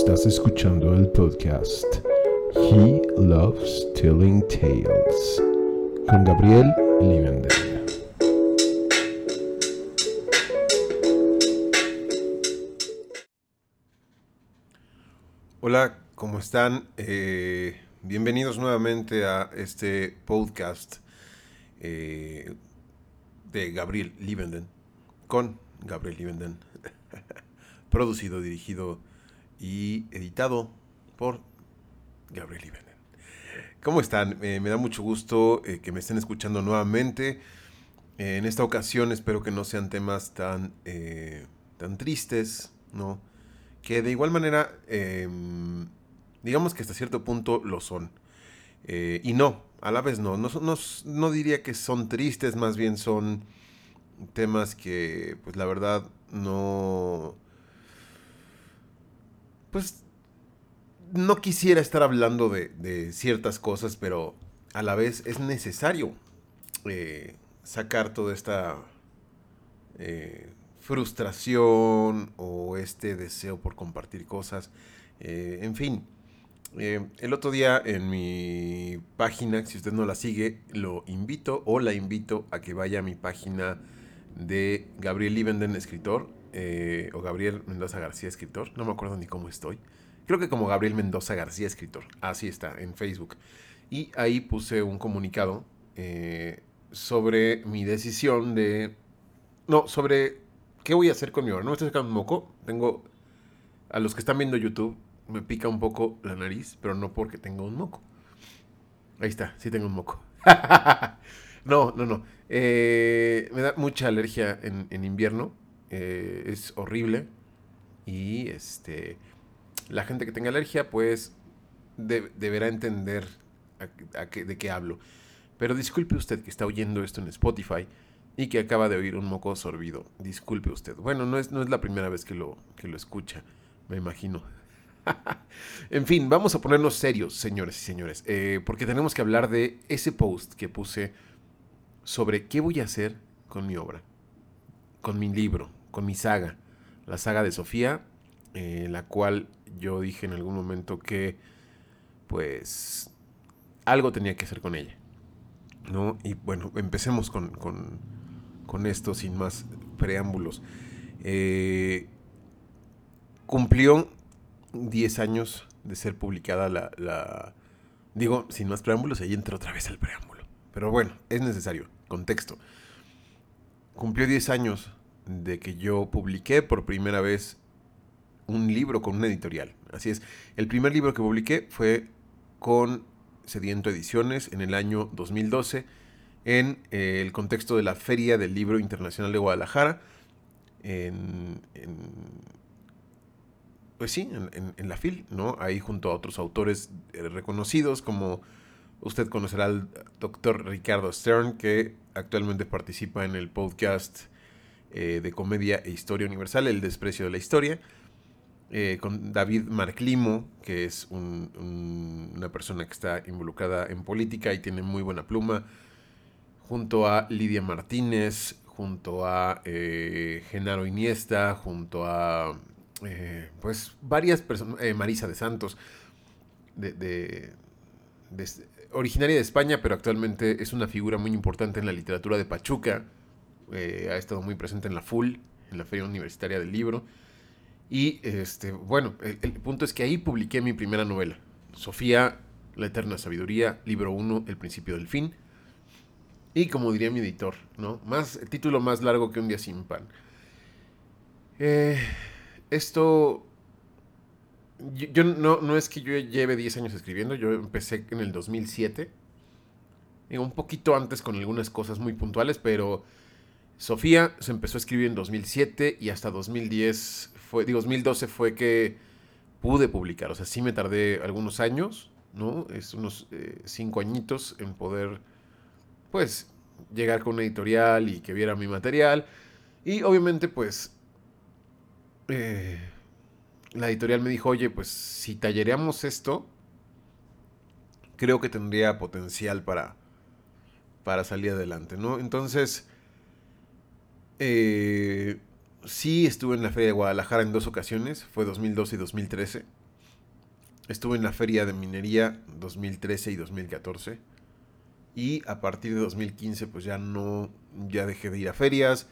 Estás escuchando el podcast He Loves Telling Tales con Gabriel Livenden. Hola, ¿cómo están? Eh, bienvenidos nuevamente a este podcast eh, de Gabriel Livenden, con Gabriel Livenden, producido, dirigido y editado por Gabriel Livenden. ¿Cómo están? Eh, me da mucho gusto eh, que me estén escuchando nuevamente. Eh, en esta ocasión espero que no sean temas tan, tan tristes, ¿no? Que de igual manera, em, digamos que hasta cierto punto lo son. Y no, a la vez no. No, no no diría que son tristes, más bien son temas que, pues la verdad, no... Pues no quisiera estar hablando de, ciertas cosas, pero a la vez es necesario eh, sacar toda esta eh, frustración o este deseo por compartir cosas. Eh, en fin, el otro día en mi página, si usted no la sigue, lo invito o la invito a que vaya a mi página de Gabriel Livenden, escritor, eh, o Gabriel Mendoza García, escritor. No me acuerdo ni cómo estoy. Creo que como Gabriel Mendoza García, escritor. Así está, en Facebook. Y ahí puse un comunicado eh, sobre mi decisión de... No, sobre qué voy a hacer con mi obra. No me estoy sacando un moco. Tengo... A los que están viendo YouTube, me pica un poco la nariz, pero no porque tengo un moco. Ahí está, sí tengo un moco. no, no, no. Eh, me da mucha alergia en, en invierno. Eh, es horrible. Y este. La gente que tenga alergia, pues. de- deberá entender de qué hablo. Pero disculpe usted que está oyendo esto en Spotify y que acaba de oír un moco sorbido. Disculpe usted. Bueno, no es, no es la primera vez que lo, que lo escucha, me imagino. en fin, vamos a ponernos serios, señores y señores, eh, porque tenemos que hablar de ese post que puse sobre qué voy a hacer con mi obra, con mi libro, con mi saga, la saga de Sofía, eh, la cual yo dije en algún momento que, pues, algo tenía que hacer con ella. ¿no? Y bueno, empecemos con, con, esto sin más preámbulos. Eh, cumplió 10 años de ser publicada la, la- Digo, sin más preámbulos, ahí entra otra vez el preámbulo. Pero bueno, es necesario, contexto. Cumplió 10 años de que yo publiqué por primera vez un libro con una editorial. Así es, el primer libro que publiqué fue con Sediento Ediciones en el año 2012 en eh, el contexto de la Feria del Libro Internacional de Guadalajara. En, en- pues sí, en, la FIL, ¿no? Ahí junto a otros autores eh, reconocidos como usted conocerá al doctor Ricardo Stern, que actualmente participa en el podcast eh, de comedia e historia universal, El desprecio de la historia eh, con David Marclimo, que es un- un- una persona que está involucrada en política y tiene muy buena pluma, junto a Lidia Martínez, junto a eh, Genaro Iniesta, junto a pues varias personas, Marisa de Santos, de, de- originaria de España, pero actualmente es una figura muy importante en la literatura de Pachuca, eh, ha estado muy presente en la FUL, en la Feria Universitaria del Libro. Y este, bueno, el, punto es que ahí publiqué mi primera novela, Sofía, la eterna sabiduría, libro 1, El principio del fin. Y como diría mi editor, ¿no? Más, título más largo que un día sin pan. Eh, esto. Yo, yo no, no es que yo lleve 10 años escribiendo, yo empecé en el 2007. Digo, un poquito antes con algunas cosas muy puntuales, pero Sofía se empezó a escribir en 2007 y hasta 2010 fue, digo, 2012 fue que pude publicar. O sea, sí me tardé algunos años, ¿no? Es unos eh, cinco añitos en poder, pues, llegar con una editorial y que viera mi material. Y obviamente, pues, eh, la editorial me dijo, oye, pues, si tallereamos esto, creo que tendría potencial para, para salir adelante, ¿no? Entonces, eh, sí estuve en la Feria de Guadalajara en dos ocasiones, fue 2012 y 2013. estuve en la feria de minería 2013 y 2014. Y a partir de 2015 pues ya no, ya dejé de ir a ferias,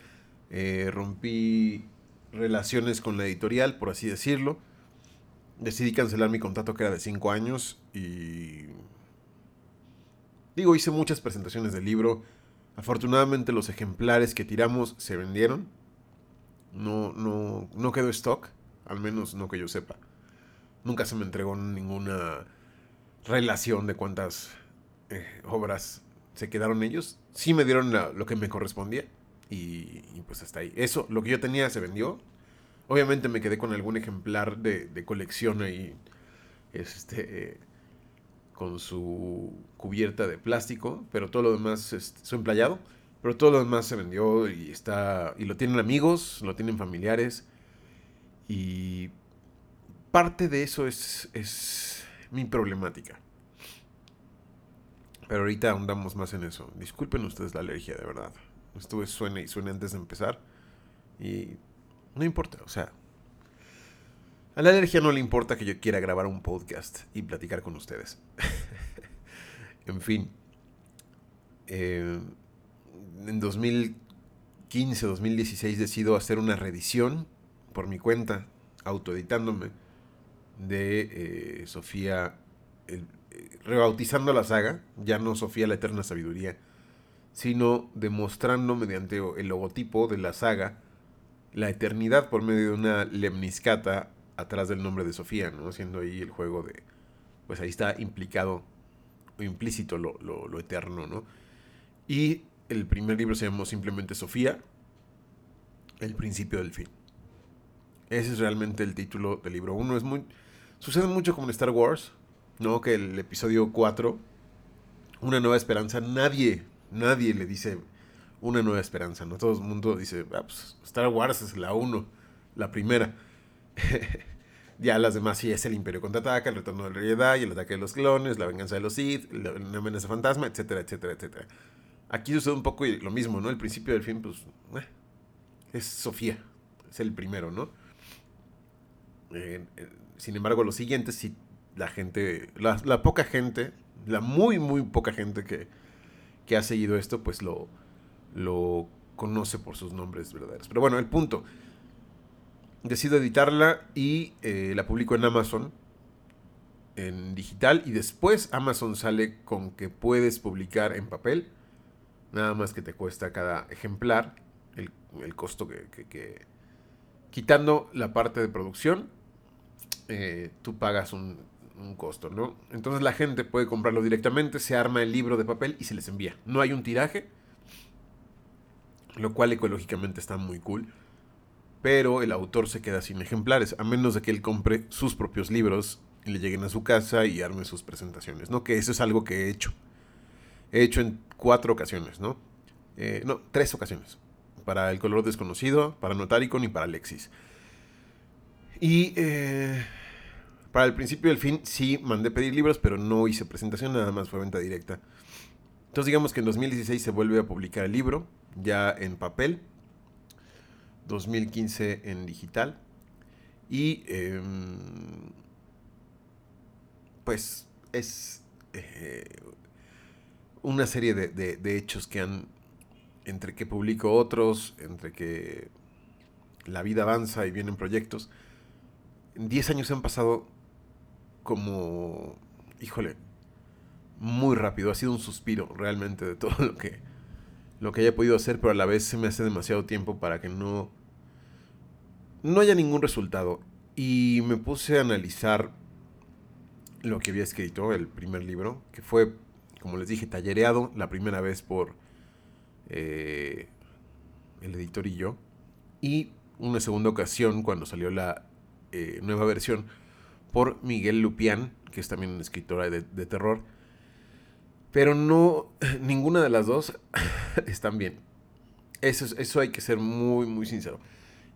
eh, rompí relaciones con la editorial, por así decirlo. Decidí cancelar mi contrato que era de 5 años y... Digo, hice muchas presentaciones del libro. Afortunadamente los ejemplares que tiramos se vendieron. No, no, no quedó stock, al menos no que yo sepa. Nunca se me entregó ninguna relación de cuántas eh, obras se quedaron ellos. Sí me dieron lo que me correspondía. Y, pues hasta ahí. Eso, lo que yo tenía se vendió. Obviamente me quedé con algún ejemplar de, colección ahí. Este. Con su cubierta de plástico. Pero todo lo demás. Este, su emplayado. Pero todo lo demás se vendió y está. Y lo tienen amigos, lo tienen familiares. Y parte de eso es, es mi problemática. Pero ahorita ahondamos más en eso. Disculpen ustedes la alergia, de verdad. Estuve suene y suene antes de empezar. Y no importa, o sea. A la alergia no le importa que yo quiera grabar un podcast y platicar con ustedes. en fin. Eh, en 2015, 2016 decido hacer una reedición por mi cuenta, autoeditándome, de eh, Sofía, eh, rebautizando la saga, ya no Sofía la Eterna Sabiduría, sino demostrando mediante el logotipo de la saga la eternidad por medio de una lemniscata atrás del nombre de Sofía, ¿no? Haciendo ahí el juego de, pues ahí está implicado o implícito lo, lo eterno, ¿no? Y el primer libro se llamó simplemente Sofía, el principio del fin. Ese es realmente el título del libro 1. Es muy. Sucede mucho como en Star Wars, ¿no? Que el episodio 4, Una nueva esperanza, nadie, nadie le dice una nueva esperanza, ¿no? Todo el mundo dice, ah, pues Star Wars es la 1, la primera. ya las demás sí es el Imperio contraataca, el retorno del Rey Jedi, el ataque de los clones, la venganza de los Sith, la, amenaza fantasma, etcétera, etcétera, etcétera. Aquí sucede un poco lo mismo, ¿no? El principio del fin, pues, eh, es Sofía, es el primero, ¿no? Eh, eh, sin embargo, los siguientes, si la gente, la, poca gente, la muy, muy poca gente que, que ha seguido esto, pues lo, lo conoce por sus nombres verdaderos. Pero bueno, el punto. Decido editarla y la publico en Amazon en digital y después Amazon sale con que puedes publicar en papel Nada más que te cuesta cada ejemplar el, costo que, Quitando la parte de producción, eh, tú pagas un, costo, ¿no? Entonces la gente puede comprarlo directamente, se arma el libro de papel y se les envía. No hay un tiraje, lo cual ecológicamente está muy cool. Pero el autor se queda sin ejemplares, a menos de que él compre sus propios libros y le lleguen a su casa y arme sus presentaciones, ¿no? Que eso es algo que he hecho. He hecho en cuatro ocasiones, ¿no? Eh, no, tres ocasiones. Para El color desconocido, para Notaricon y para Alexis. Y eh, para el principio y el fin sí mandé pedir libros, pero no hice presentación, nada más fue venta directa. Entonces digamos que en 2016 se vuelve a publicar el libro, ya en papel. 2015 en digital. Y em, pues es eh, una serie de, hechos que han, entre que publico otros, entre que la vida avanza y vienen proyectos, en 10 años se han pasado como, híjole, muy rápido. Ha sido un suspiro realmente de todo lo que, lo que haya podido hacer, pero a la vez se me hace demasiado tiempo para que no, no haya ningún resultado. Y me puse a analizar lo que había escrito, el primer libro, que fue como les dije, tallereado la primera vez por eh, el editor y yo. Y una segunda ocasión cuando salió la eh, nueva versión por Miguel Lupián, que es también una escritora de, terror. Pero no, ninguna de las dos están bien. Eso, eso hay que ser muy, muy sincero.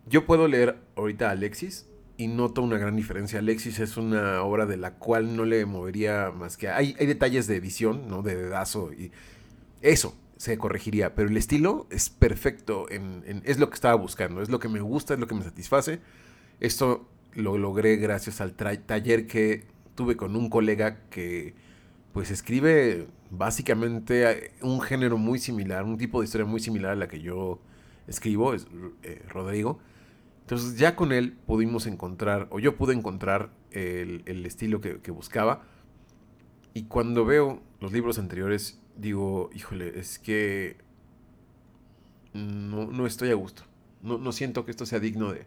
Yo puedo leer ahorita a Alexis y noto una gran diferencia. Alexis es una obra de la cual no le movería más que... Hay, hay detalles de edición, ¿no? De dedazo y eso se corregiría, pero el estilo es perfecto, en, es lo que estaba buscando, es lo que me gusta, es lo que me satisface. Esto lo logré gracias al taller que tuve con un colega que pues escribe básicamente un género muy similar, un tipo de historia muy similar a la que yo escribo, es eh, Rodrigo. Entonces ya con él pudimos encontrar, o yo pude encontrar el, estilo que, buscaba. Y cuando veo los libros anteriores, digo, híjole, es que no, estoy a gusto. No, no, siento que esto sea digno de,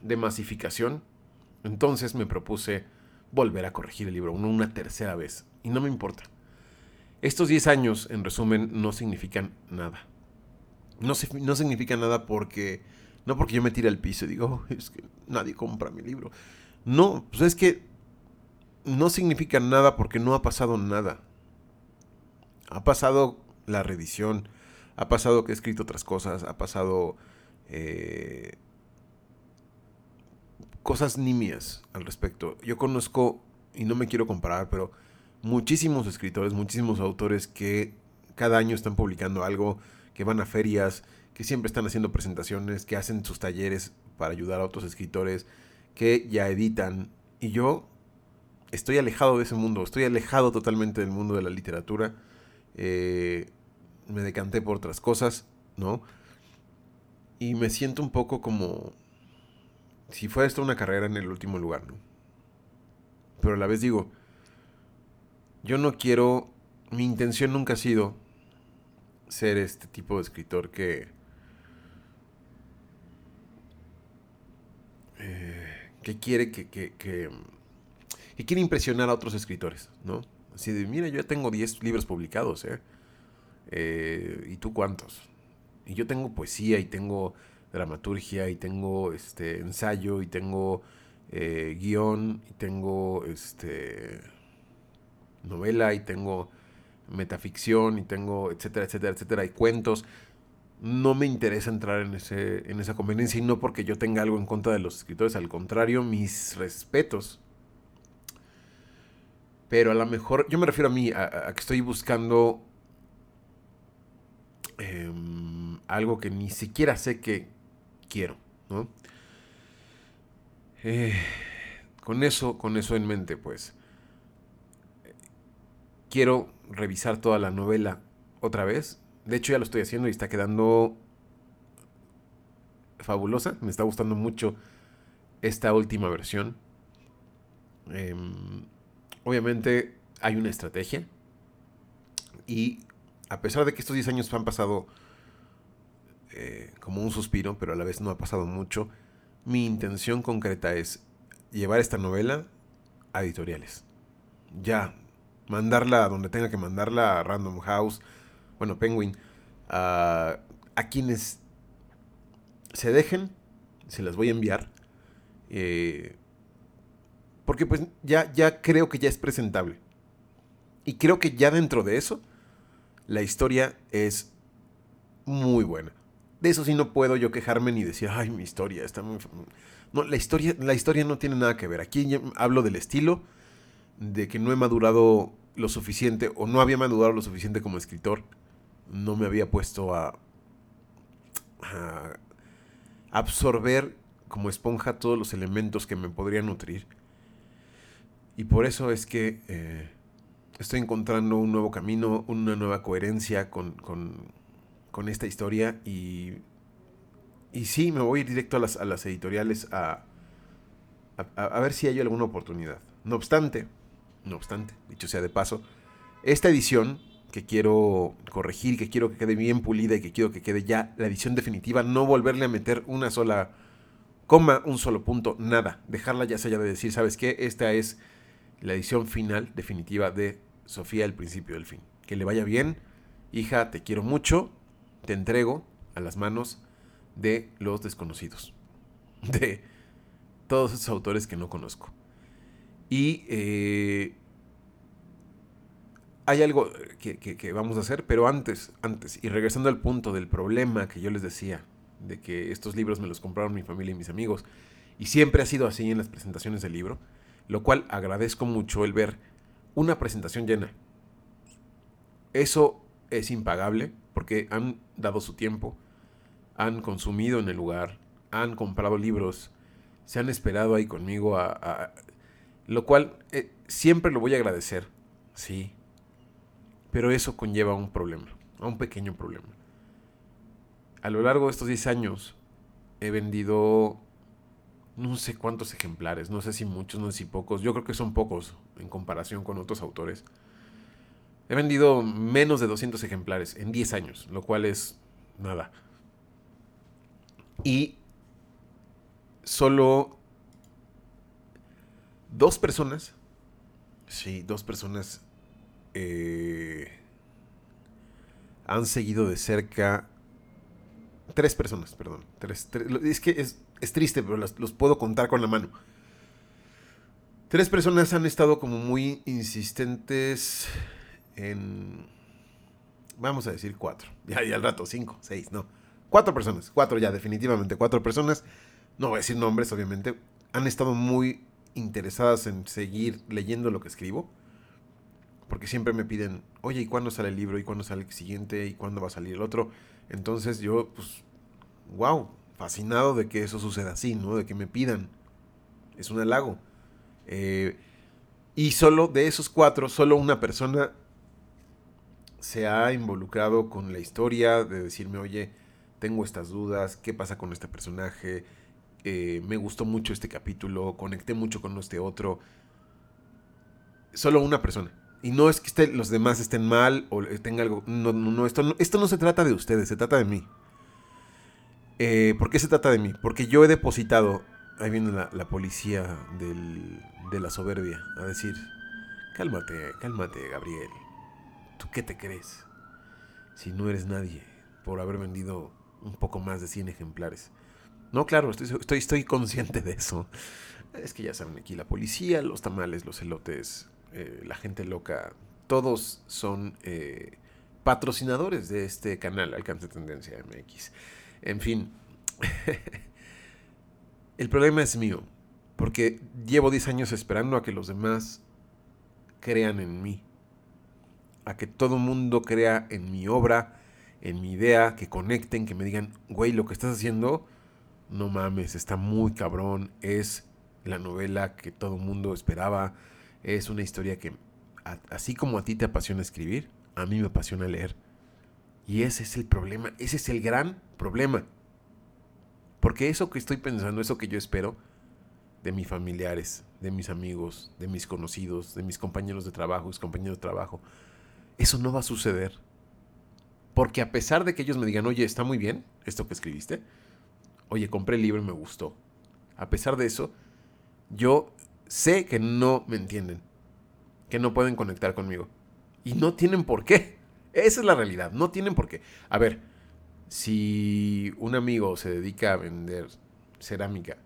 de masificación. Entonces me propuse volver a corregir el libro una tercera vez. Y no me importa. Estos 10 años, en resumen, no significan nada. No, no significa nada porque... No porque yo me tire al piso y digo, oh, es que nadie compra mi libro. No, pues es que no significa nada porque no ha pasado nada. Ha pasado la reedición, ha pasado que he escrito otras cosas, ha pasado eh, cosas nimias al respecto. Yo conozco, y no me quiero comparar, pero muchísimos escritores, muchísimos autores que cada año están publicando algo, que van a ferias, que siempre están haciendo presentaciones, que hacen sus talleres para ayudar a otros escritores, que ya editan. Y yo estoy alejado de ese mundo, estoy alejado totalmente del mundo de la literatura. Eh, me decanté por otras cosas, ¿no? Y me siento un poco como si fuera esto una carrera en el último lugar, ¿no? Pero a la vez digo, yo no quiero, mi intención nunca ha sido ser este tipo de escritor que... Eh, que quiere que, que, que, quiere impresionar a otros escritores, ¿no? Así de, mira, yo ya tengo 10 libros publicados, ¿eh? ¿eh? ¿Y tú cuántos? Y yo tengo poesía y tengo dramaturgia y tengo este ensayo y tengo eh, guion y tengo este novela y tengo metaficción y tengo etcétera, etcétera, etcétera, y cuentos. No me interesa entrar en, ese, en esa conveniencia y no porque yo tenga algo en contra de los escritores, al contrario, mis respetos. Pero a lo mejor, yo me refiero a mí, a, que estoy buscando em, algo que ni siquiera sé que quiero, ¿no? Eh, con eso, con eso en mente, pues quiero revisar toda la novela otra vez. De hecho, ya lo estoy haciendo y está quedando fabulosa. Me está gustando mucho esta última versión. Em, obviamente hay una estrategia. Y a pesar de que estos 10 años han pasado eh, como un suspiro, pero a la vez no ha pasado mucho, mi intención concreta es llevar esta novela a editoriales. Ya, mandarla a donde tenga que mandarla, a Random House, bueno, Penguin, a, quienes se dejen, se las voy a enviar. Eh, porque pues ya, ya creo que ya es presentable. Y creo que ya dentro de eso, la historia es muy buena. De eso sí no puedo yo quejarme ni decir, ay, mi historia está muy... No, la historia, la historia no tiene nada que ver. Aquí hablo del estilo, de que no he madurado lo suficiente o no había madurado lo suficiente como escritor. No me había puesto a, absorber como esponja todos los elementos que me podrían nutrir. Y por eso es que eh, estoy encontrando un nuevo camino, una nueva coherencia con, con, esta historia. Y, y sí, me voy a ir directo a las, a editoriales a, a ver si hay alguna oportunidad. No obstante, no obstante, dicho sea de paso, esta edición que quiero corregir, que quiero que quede bien pulida y que quiero que quede ya la edición definitiva, no volverle a meter una sola coma, un solo punto, nada. Dejarla ya sea de decir, ¿sabes qué? Esta es la edición final definitiva de Sofía, el principio del fin. Que le vaya bien. Hija, te quiero mucho. Te entrego a las manos de los desconocidos. De todos esos autores que no conozco. Y eh, hay algo que, vamos a hacer, pero antes, antes, y regresando al punto del problema que yo les decía, de que estos libros me los compraron mi familia y mis amigos, y siempre ha sido así en las presentaciones del libro, lo cual agradezco mucho el ver una presentación llena. Eso es impagable porque han dado su tiempo, han consumido en el lugar, han comprado libros se han esperado ahí conmigo a... lo cual eh, siempre lo voy a agradecer, sí. Pero eso conlleva un problema, a un pequeño problema. A lo largo de estos 10 años he vendido no sé cuántos ejemplares, no sé si muchos, no sé si pocos, yo creo que son pocos en comparación con otros autores. He vendido menos de 200 ejemplares en 10 años, lo cual es nada. Y solo dos personas, sí, dos personas eh, han seguido de cerca, tres personas, perdón, tres, es que es, triste, pero los puedo contar con la mano. Tres personas han estado como muy insistentes en, vamos a decir cuatro, ya, ya al rato, cinco, seis, no, cuatro personas, cuatro ya, definitivamente, cuatro personas, no voy a decir nombres, obviamente, han estado muy interesadas en seguir leyendo lo que escribo, porque siempre me piden, oye, ¿y cuándo sale el libro? ¿Y cuándo sale el siguiente? ¿Y cuándo va a salir el otro? Entonces yo, pues, wow, fascinado de que eso suceda así, ¿no? De que me pidan. Es un halago. Eh, y solo de esos cuatro, solo una persona se ha involucrado con la historia de decirme, oye, tengo estas dudas, ¿qué pasa con este personaje? Eh, me gustó mucho este capítulo, conecté mucho con este otro. Solo una persona. Y no es que los demás estén mal o tenga algo. No, no, esto, no, esto no se trata de ustedes, se trata de mí. Eh, ¿Por qué se trata de mí? Porque yo he depositado. Ahí viene la, la policía del, de la soberbia a decir: Cálmate, cálmate, Gabriel. ¿Tú qué te crees? Si no eres nadie por haber vendido un poco más de 100 ejemplares. No, claro, estoy, estoy, consciente de eso. Es que ya saben, aquí la policía, los tamales, los elotes, eh, la gente loca, todos son eh, patrocinadores de este canal, Alcance Tendencia MX. En fin, el problema es mío, porque llevo 10 años esperando a que los demás crean en mí a que todo mundo crea en mi obra, en mi idea, que conecten, que me digan, güey, lo que estás haciendo, no mames, está muy cabrón, es la novela que todo mundo esperaba, es una historia que, así como a ti te apasiona escribir, a mí me apasiona leer. Y ese es el problema, ese es el gran problema. Porque eso que estoy pensando, eso que yo espero de mis familiares, de mis amigos, de mis conocidos, de mis compañeros de trabajo, mis compañeros de trabajo, eso no va a suceder. Porque a pesar de que ellos me digan, oye, está muy bien esto que escribiste, oye, compré el libro y me gustó. A pesar de eso, yo sé que no me entienden, que no pueden conectar conmigo. Y no tienen por qué. Esa es la realidad, no tienen por qué. A ver, si un amigo se dedica a vender cerámica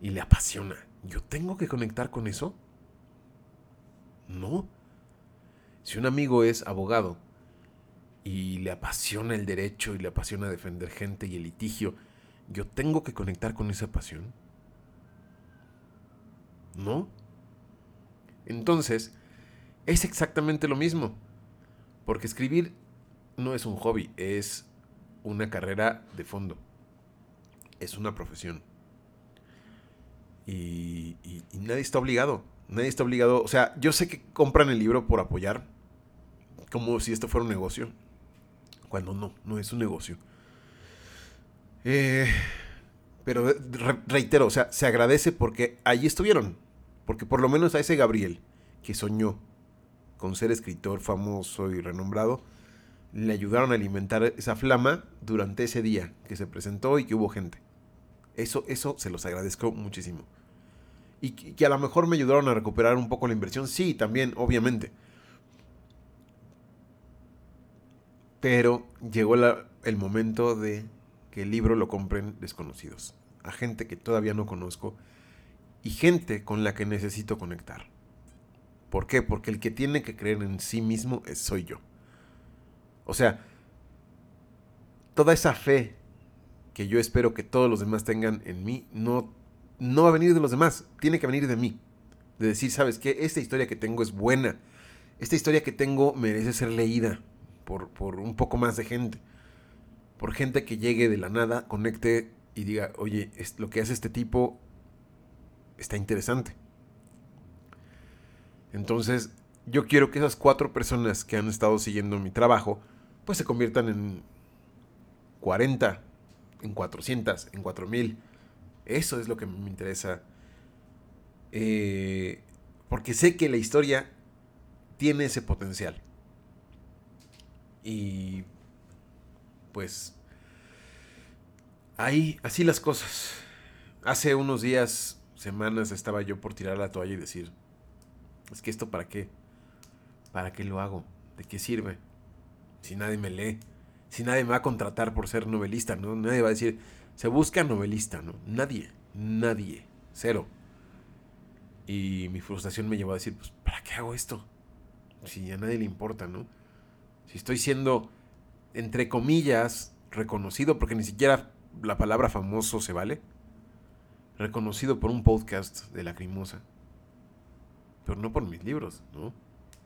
y le apasiona, ¿yo tengo que conectar con eso? No. Si un amigo es abogado y le apasiona el derecho y le apasiona defender gente y el litigio, ¿yo tengo que conectar con esa pasión? ¿No? Entonces, es exactamente lo mismo. Porque escribir no es un hobby, es una carrera de fondo. Es una profesión. Y, nadie está obligado. Nadie está obligado. O sea, yo sé que compran el libro por apoyar como si esto fuera un negocio, cuando no, no es un negocio. Eh, pero reitero, o sea, se agradece porque allí estuvieron, porque por lo menos a ese Gabriel, que soñó con ser escritor famoso y renombrado, le ayudaron a alimentar esa flama durante ese día que se presentó y que hubo gente. Eso, eso se los agradezco muchísimo. Y que a lo mejor me ayudaron a recuperar un poco la inversión, sí, también, obviamente. Pero llegó el momento de que el libro lo compren desconocidos, a gente que todavía no conozco y gente con la que necesito conectar. ¿Por qué? Porque el que tiene que creer en sí mismo es, soy yo. O sea, toda esa fe que yo espero que todos los demás tengan en mí, no, no va a venir de los demás, tiene que venir de mí. De decir, ¿sabes qué? Esta historia que tengo es buena. Esta historia que tengo merece ser leída por, un poco más de gente. Por gente que llegue de la nada, conecte y diga, oye, lo que hace este tipo está interesante. Entonces, yo quiero que esas cuatro personas que han estado siguiendo mi trabajo, pues se conviertan en 40, en 400, en 4000. Eso es lo que me interesa. Eh, porque sé que la historia tiene ese potencial. Y pues ahí, así las cosas. Hace unos días, semanas, estaba yo por tirar la toalla y decir, es que esto para qué, para qué lo hago, de qué sirve, si nadie me lee, si nadie me va a contratar por ser novelista, ¿no? Nadie va a decir, se busca novelista, ¿no? Nadie, nadie, cero. Y mi frustración me llevó a decir, pues, ¿para qué hago esto? Si a nadie le importa, ¿no? Si estoy siendo, entre comillas, reconocido, porque ni siquiera la palabra famoso se vale, reconocido por un podcast de Lacrimosa, pero no por mis libros, ¿no?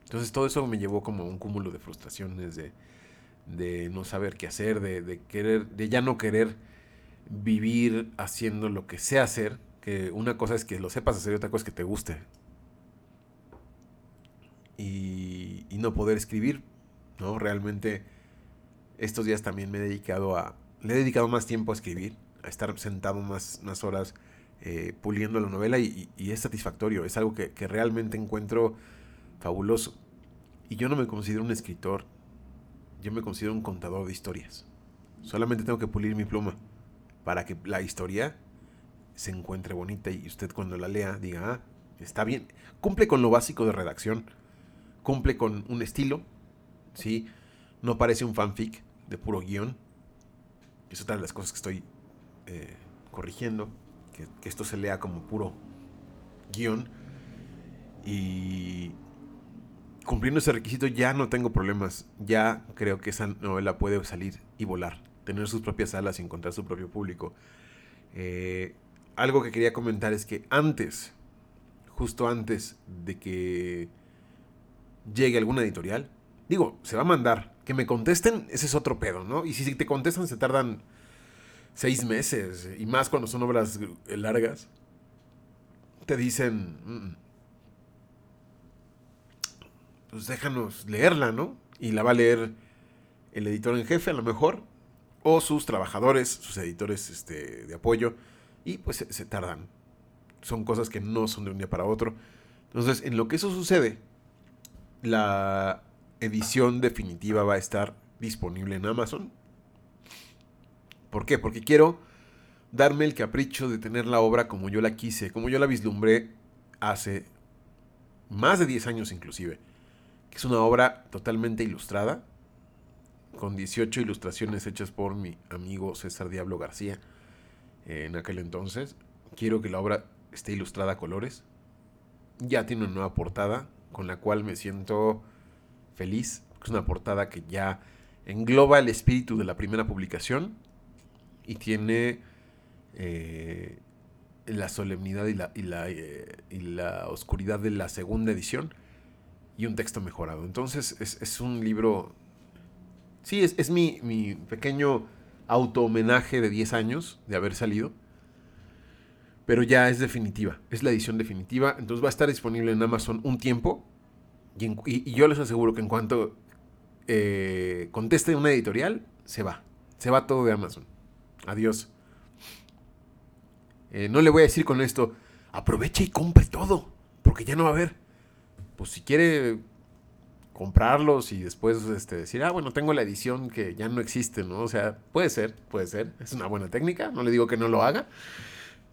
Entonces todo eso me llevó como a un cúmulo de frustraciones, de, de no saber qué hacer, de, de, querer, de ya no querer vivir haciendo lo que sé hacer, que una cosa es que lo sepas hacer y otra cosa es que te guste. Y, y no poder escribir, ¿no? Realmente estos días también me he dedicado a, le he dedicado más tiempo a escribir, a estar sentado más, más horas eh, puliendo la novela y, es satisfactorio, es algo que, que, realmente encuentro fabuloso. Y yo no me considero un escritor, yo me considero un contador de historias. Solamente tengo que pulir mi pluma para que la historia se encuentre bonita y usted cuando la lea diga, ah, está bien. Cumple con lo básico de redacción, cumple con un estilo, ¿sí? No parece un fanfic de puro guion. Es otra de las cosas que estoy eh, corrigiendo que, esto se lea como puro guion. Y cumpliendo ese requisito ya no tengo problemas. Ya creo que esa novela puede salir y volar. Tener sus propias alas y encontrar su propio público. Eh, algo que quería comentar es que antes, justo antes de que llegue alguna editorial, digo, se va a mandar. Que me contesten, ese es otro pedo, ¿no? Y si te contestan, se tardan seis meses, y más cuando son obras largas, te dicen, mm, pues déjanos leerla, ¿no? Y la va a leer el editor en jefe a lo mejor, o sus trabajadores, sus editores este, de apoyo, y pues se, se tardan. Son cosas que no son de un día para otro. Entonces, en lo que eso sucede, la edición definitiva va a estar disponible en Amazon ¿Por qué? Porque quiero darme el capricho de tener la obra como yo la quise, como yo la vislumbré hace más de 10 años inclusive. Es una obra totalmente ilustrada, con 18 ilustraciones hechas por mi amigo César Diablo García en aquel entonces. Quiero que la obra esté ilustrada a colores. Ya tiene una nueva portada con la cual me siento feliz. Es una portada que ya engloba el espíritu de la primera publicación y tiene eh, la solemnidad y la, y, la, eh, y la, oscuridad de la segunda edición y un texto mejorado. Entonces es, un libro... Sí, es, es mi, mi, pequeño auto-homenaje de 10 años de haber salido. Pero ya es definitiva, es la edición definitiva. Entonces va a estar disponible en Amazon un tiempo. Y, yo les aseguro que en cuanto eh, conteste una editorial, se va. Se va todo de Amazon. Adiós. Eh, no le voy a decir con esto, aproveche y compre todo, porque ya no va a haber. Pues si quiere comprarlos y después este, decir, ah, bueno, tengo la edición que ya no existe, ¿no? O sea, puede ser, puede ser, es una buena técnica, no le digo que no lo haga,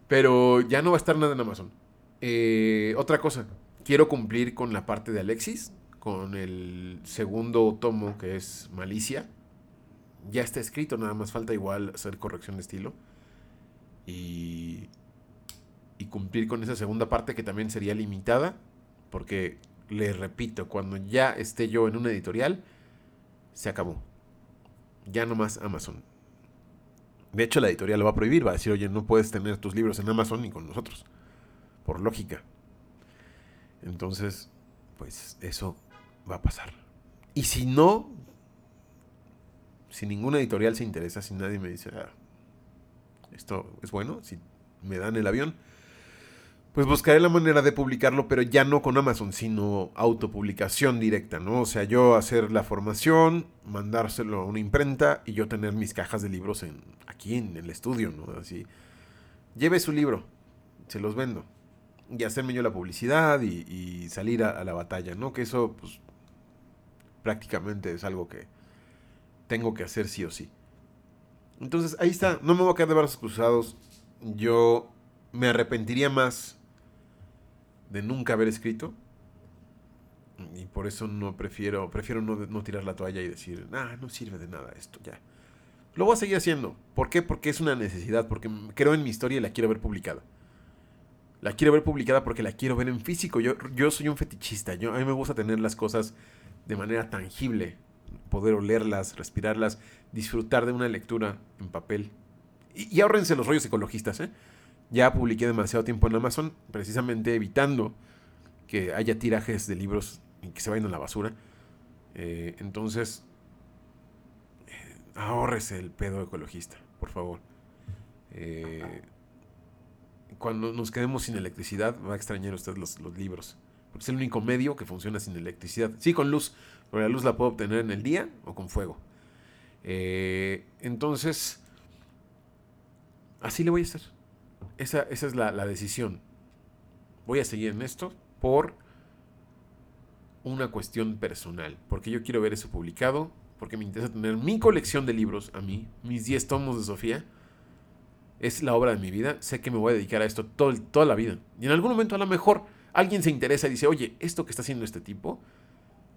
pero ya no va a estar nada en Amazon. Eh, otra cosa, quiero cumplir con la parte de Alexis, con el segundo tomo que es Malicia ya está escrito, nada más falta igual hacer corrección de estilo. Y, y cumplir con esa segunda parte que también sería limitada, porque le repito, cuando ya esté yo en una editorial, se acabó. Ya no más Amazon. De hecho, la editorial lo va a prohibir, va a decir, oye, no puedes tener tus libros en Amazon ni con nosotros. Por lógica. Entonces, pues eso va a pasar. Y si no, si ninguna editorial se interesa, si nadie me dice, ah, esto es bueno, si me dan el avión, pues buscaré la manera de publicarlo, pero ya no con Amazon, sino autopublicación directa, ¿no? O sea, yo hacer la formación, mandárselo a una imprenta y yo tener mis cajas de libros en, aquí en el estudio, ¿no? Así, lleve su libro, se los vendo. Y hacerme yo la publicidad y, salir a, la batalla, ¿no? Que eso, pues, prácticamente es algo que tengo que hacer sí o sí. Entonces, ahí está, no me voy a quedar de brazos cruzados. Yo me arrepentiría más de nunca haber escrito. Y por eso no prefiero, prefiero no, tirar la toalla y decir, ah, no sirve de nada esto, ya. Lo voy a seguir haciendo. ¿Por qué? Porque es una necesidad, porque creo en mi historia y la quiero ver publicada. La quiero ver publicada porque la quiero ver en físico. Yo, yo soy un fetichista. Yo, a mí me gusta tener las cosas de manera tangible. Poder olerlas, respirarlas, disfrutar de una lectura en papel. Y, y ahórrense los rollos ecologistas, ¿eh? Ya publiqué demasiado tiempo en Amazon, precisamente evitando que haya tirajes de libros y que se vayan a la basura. Eh, entonces, eh, ahórrese el pedo ecologista, por favor. Eh, cuando nos quedemos sin electricidad, va a extrañar usted los, los, libros. Porque es el único medio que funciona sin electricidad. Sí, con luz, pero la luz la puedo obtener en el día o con fuego. entonces, así le voy a hacer. Esa, es la, decisión. Voy a seguir en esto por una cuestión personal. Porque yo quiero ver eso publicado. Porque me interesa tener mi colección de libros a mí. Mis 10 tomos de Sofía. Es la obra de mi vida. Sé que me voy a dedicar a esto todo, toda la vida. Y en algún momento a lo mejor alguien se interesa y dice, oye, esto que está haciendo este tipo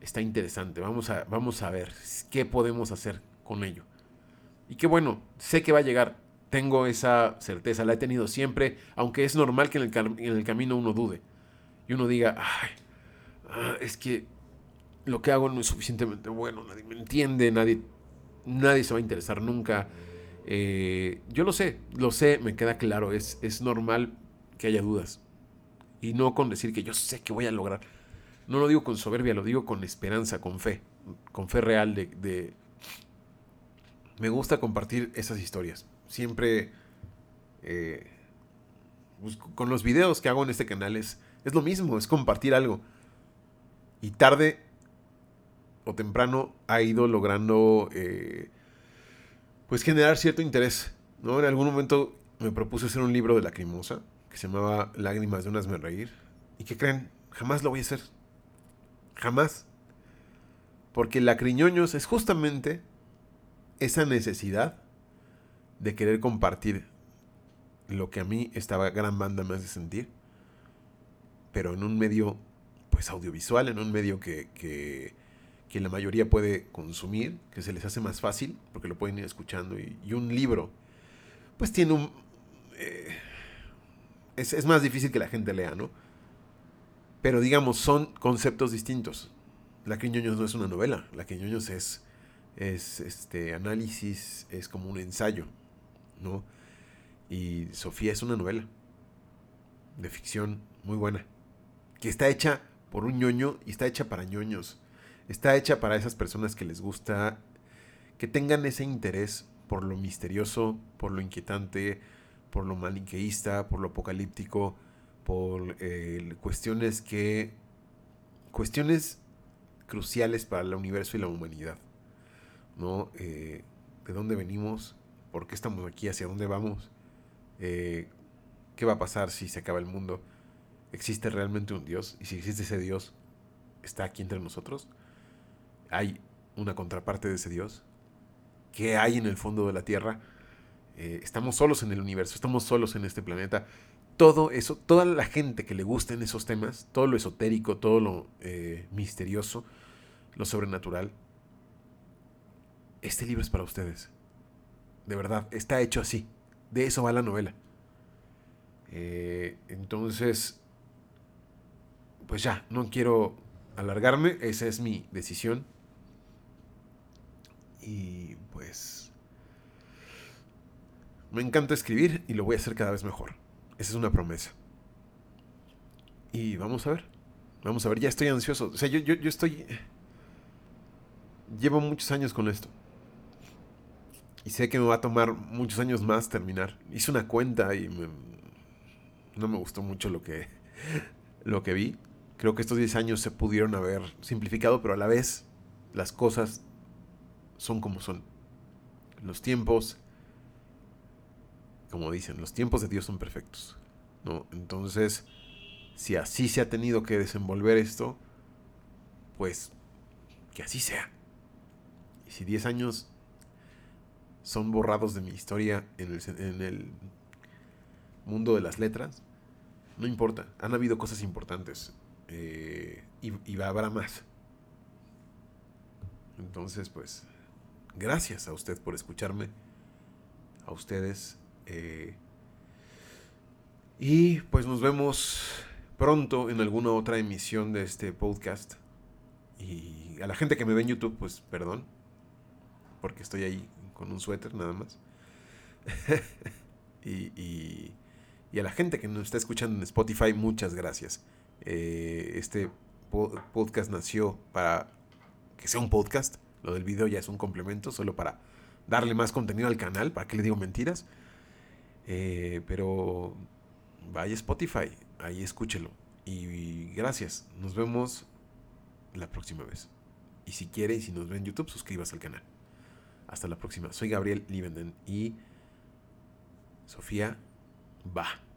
está interesante. Vamos a, vamos a ver qué podemos hacer con ello. Y qué bueno, sé que va a llegar tengo esa certeza, la he tenido siempre, aunque es normal que en el, camino uno dude. Y uno diga, ay, ah, es que lo que hago no es suficientemente bueno, nadie me entiende, nadie, nadie se va a interesar nunca. Eh, yo lo sé, lo sé, me queda claro, es, es normal que haya dudas. Y no con decir que yo sé que voy a lograr. No lo digo con soberbia, lo digo con esperanza, con fe, con fe real de... Me gusta compartir esas historias siempre eh, con los videos que hago en este canal es, es lo mismo, es compartir algo. Y tarde o temprano ha ido logrando eh, pues generar cierto interés. ¿no? En algún momento me propuse hacer un libro de lacrimosa que se llamaba Lágrimas de un me reír. ¿Y qué creen? Jamás lo voy a hacer. Jamás. Porque Lacriñoños es justamente esa necesidad de querer compartir lo que a mí esta gran banda me hace sentir, pero en un medio pues audiovisual, en un medio que, que, la mayoría puede consumir, que se les hace más fácil, porque lo pueden ir escuchando, y, un libro, pues tiene un... Eh, es, es, más difícil que la gente lea, ¿no? Pero digamos, son conceptos distintos. La Quiñoños no es una novela, La Quiñoños es, es este análisis, es como un ensayo, ¿no? Y Sofía es una novela de ficción muy buena, que está hecha por un ñoño y está hecha para ñoños. Está hecha para esas personas que les gusta, que tengan ese interés por lo misterioso, por lo inquietante, por lo maniqueísta, por lo apocalíptico, por eh, cuestiones que. cuestiones cruciales para el universo y la humanidad. ¿No? Eh, ¿De dónde venimos? ¿Por qué estamos aquí? ¿Hacia dónde vamos? Eh, ¿Qué va a pasar si se acaba el mundo? ¿Existe realmente un Dios? Y si existe ese Dios, ¿está aquí entre nosotros? ¿Hay una contraparte de ese Dios? ¿Qué hay en el fondo de la Tierra? Eh, estamos solos en el universo, estamos solos en este planeta. Todo eso, toda la gente que le gusten esos temas, todo lo esotérico, todo lo eh, misterioso, lo sobrenatural, este libro es para ustedes. De verdad, está hecho así. De eso va la novela. Eh, entonces, pues ya, no quiero alargarme. Esa es mi decisión. Y pues... Me encanta escribir y lo voy a hacer cada vez mejor. Esa es una promesa. Y vamos a ver. Vamos a ver, ya estoy ansioso. O sea, yo, yo, yo estoy... Llevo muchos años con esto. Y sé que me va a tomar muchos años más terminar. Hice una cuenta y no me gustó mucho lo que, lo que vi. Creo que estos 10 años se pudieron haber simplificado, pero a la vez las cosas son como son. Los tiempos, como dicen, los tiempos de Dios son perfectos. ¿no? Entonces, si así se ha tenido que desenvolver esto, pues que así sea. Y si 10 años son borrados de mi historia en el, mundo de las letras, no importa. Han habido cosas importantes. Eh, y, y habrá más. Entonces, pues, gracias a usted por escucharme. A ustedes. Eh, y pues nos vemos pronto en alguna otra emisión de este podcast. Y a la gente que me ve en YouTube, pues perdón. Porque estoy ahí con un suéter nada más. y, y, a la gente que nos está escuchando en Spotify, muchas gracias. Eh, este podcast nació para que sea un podcast. Lo del video ya es un complemento, solo para darle más contenido al canal. ¿Para qué le digo mentiras? Eh, pero vaya Spotify, ahí escúchelo. Y gracias, nos vemos la próxima vez. Y si quiere y si nos ve en YouTube, suscríbase al canal. Hasta la próxima. Soy Gabriel Livenden y Sofía va.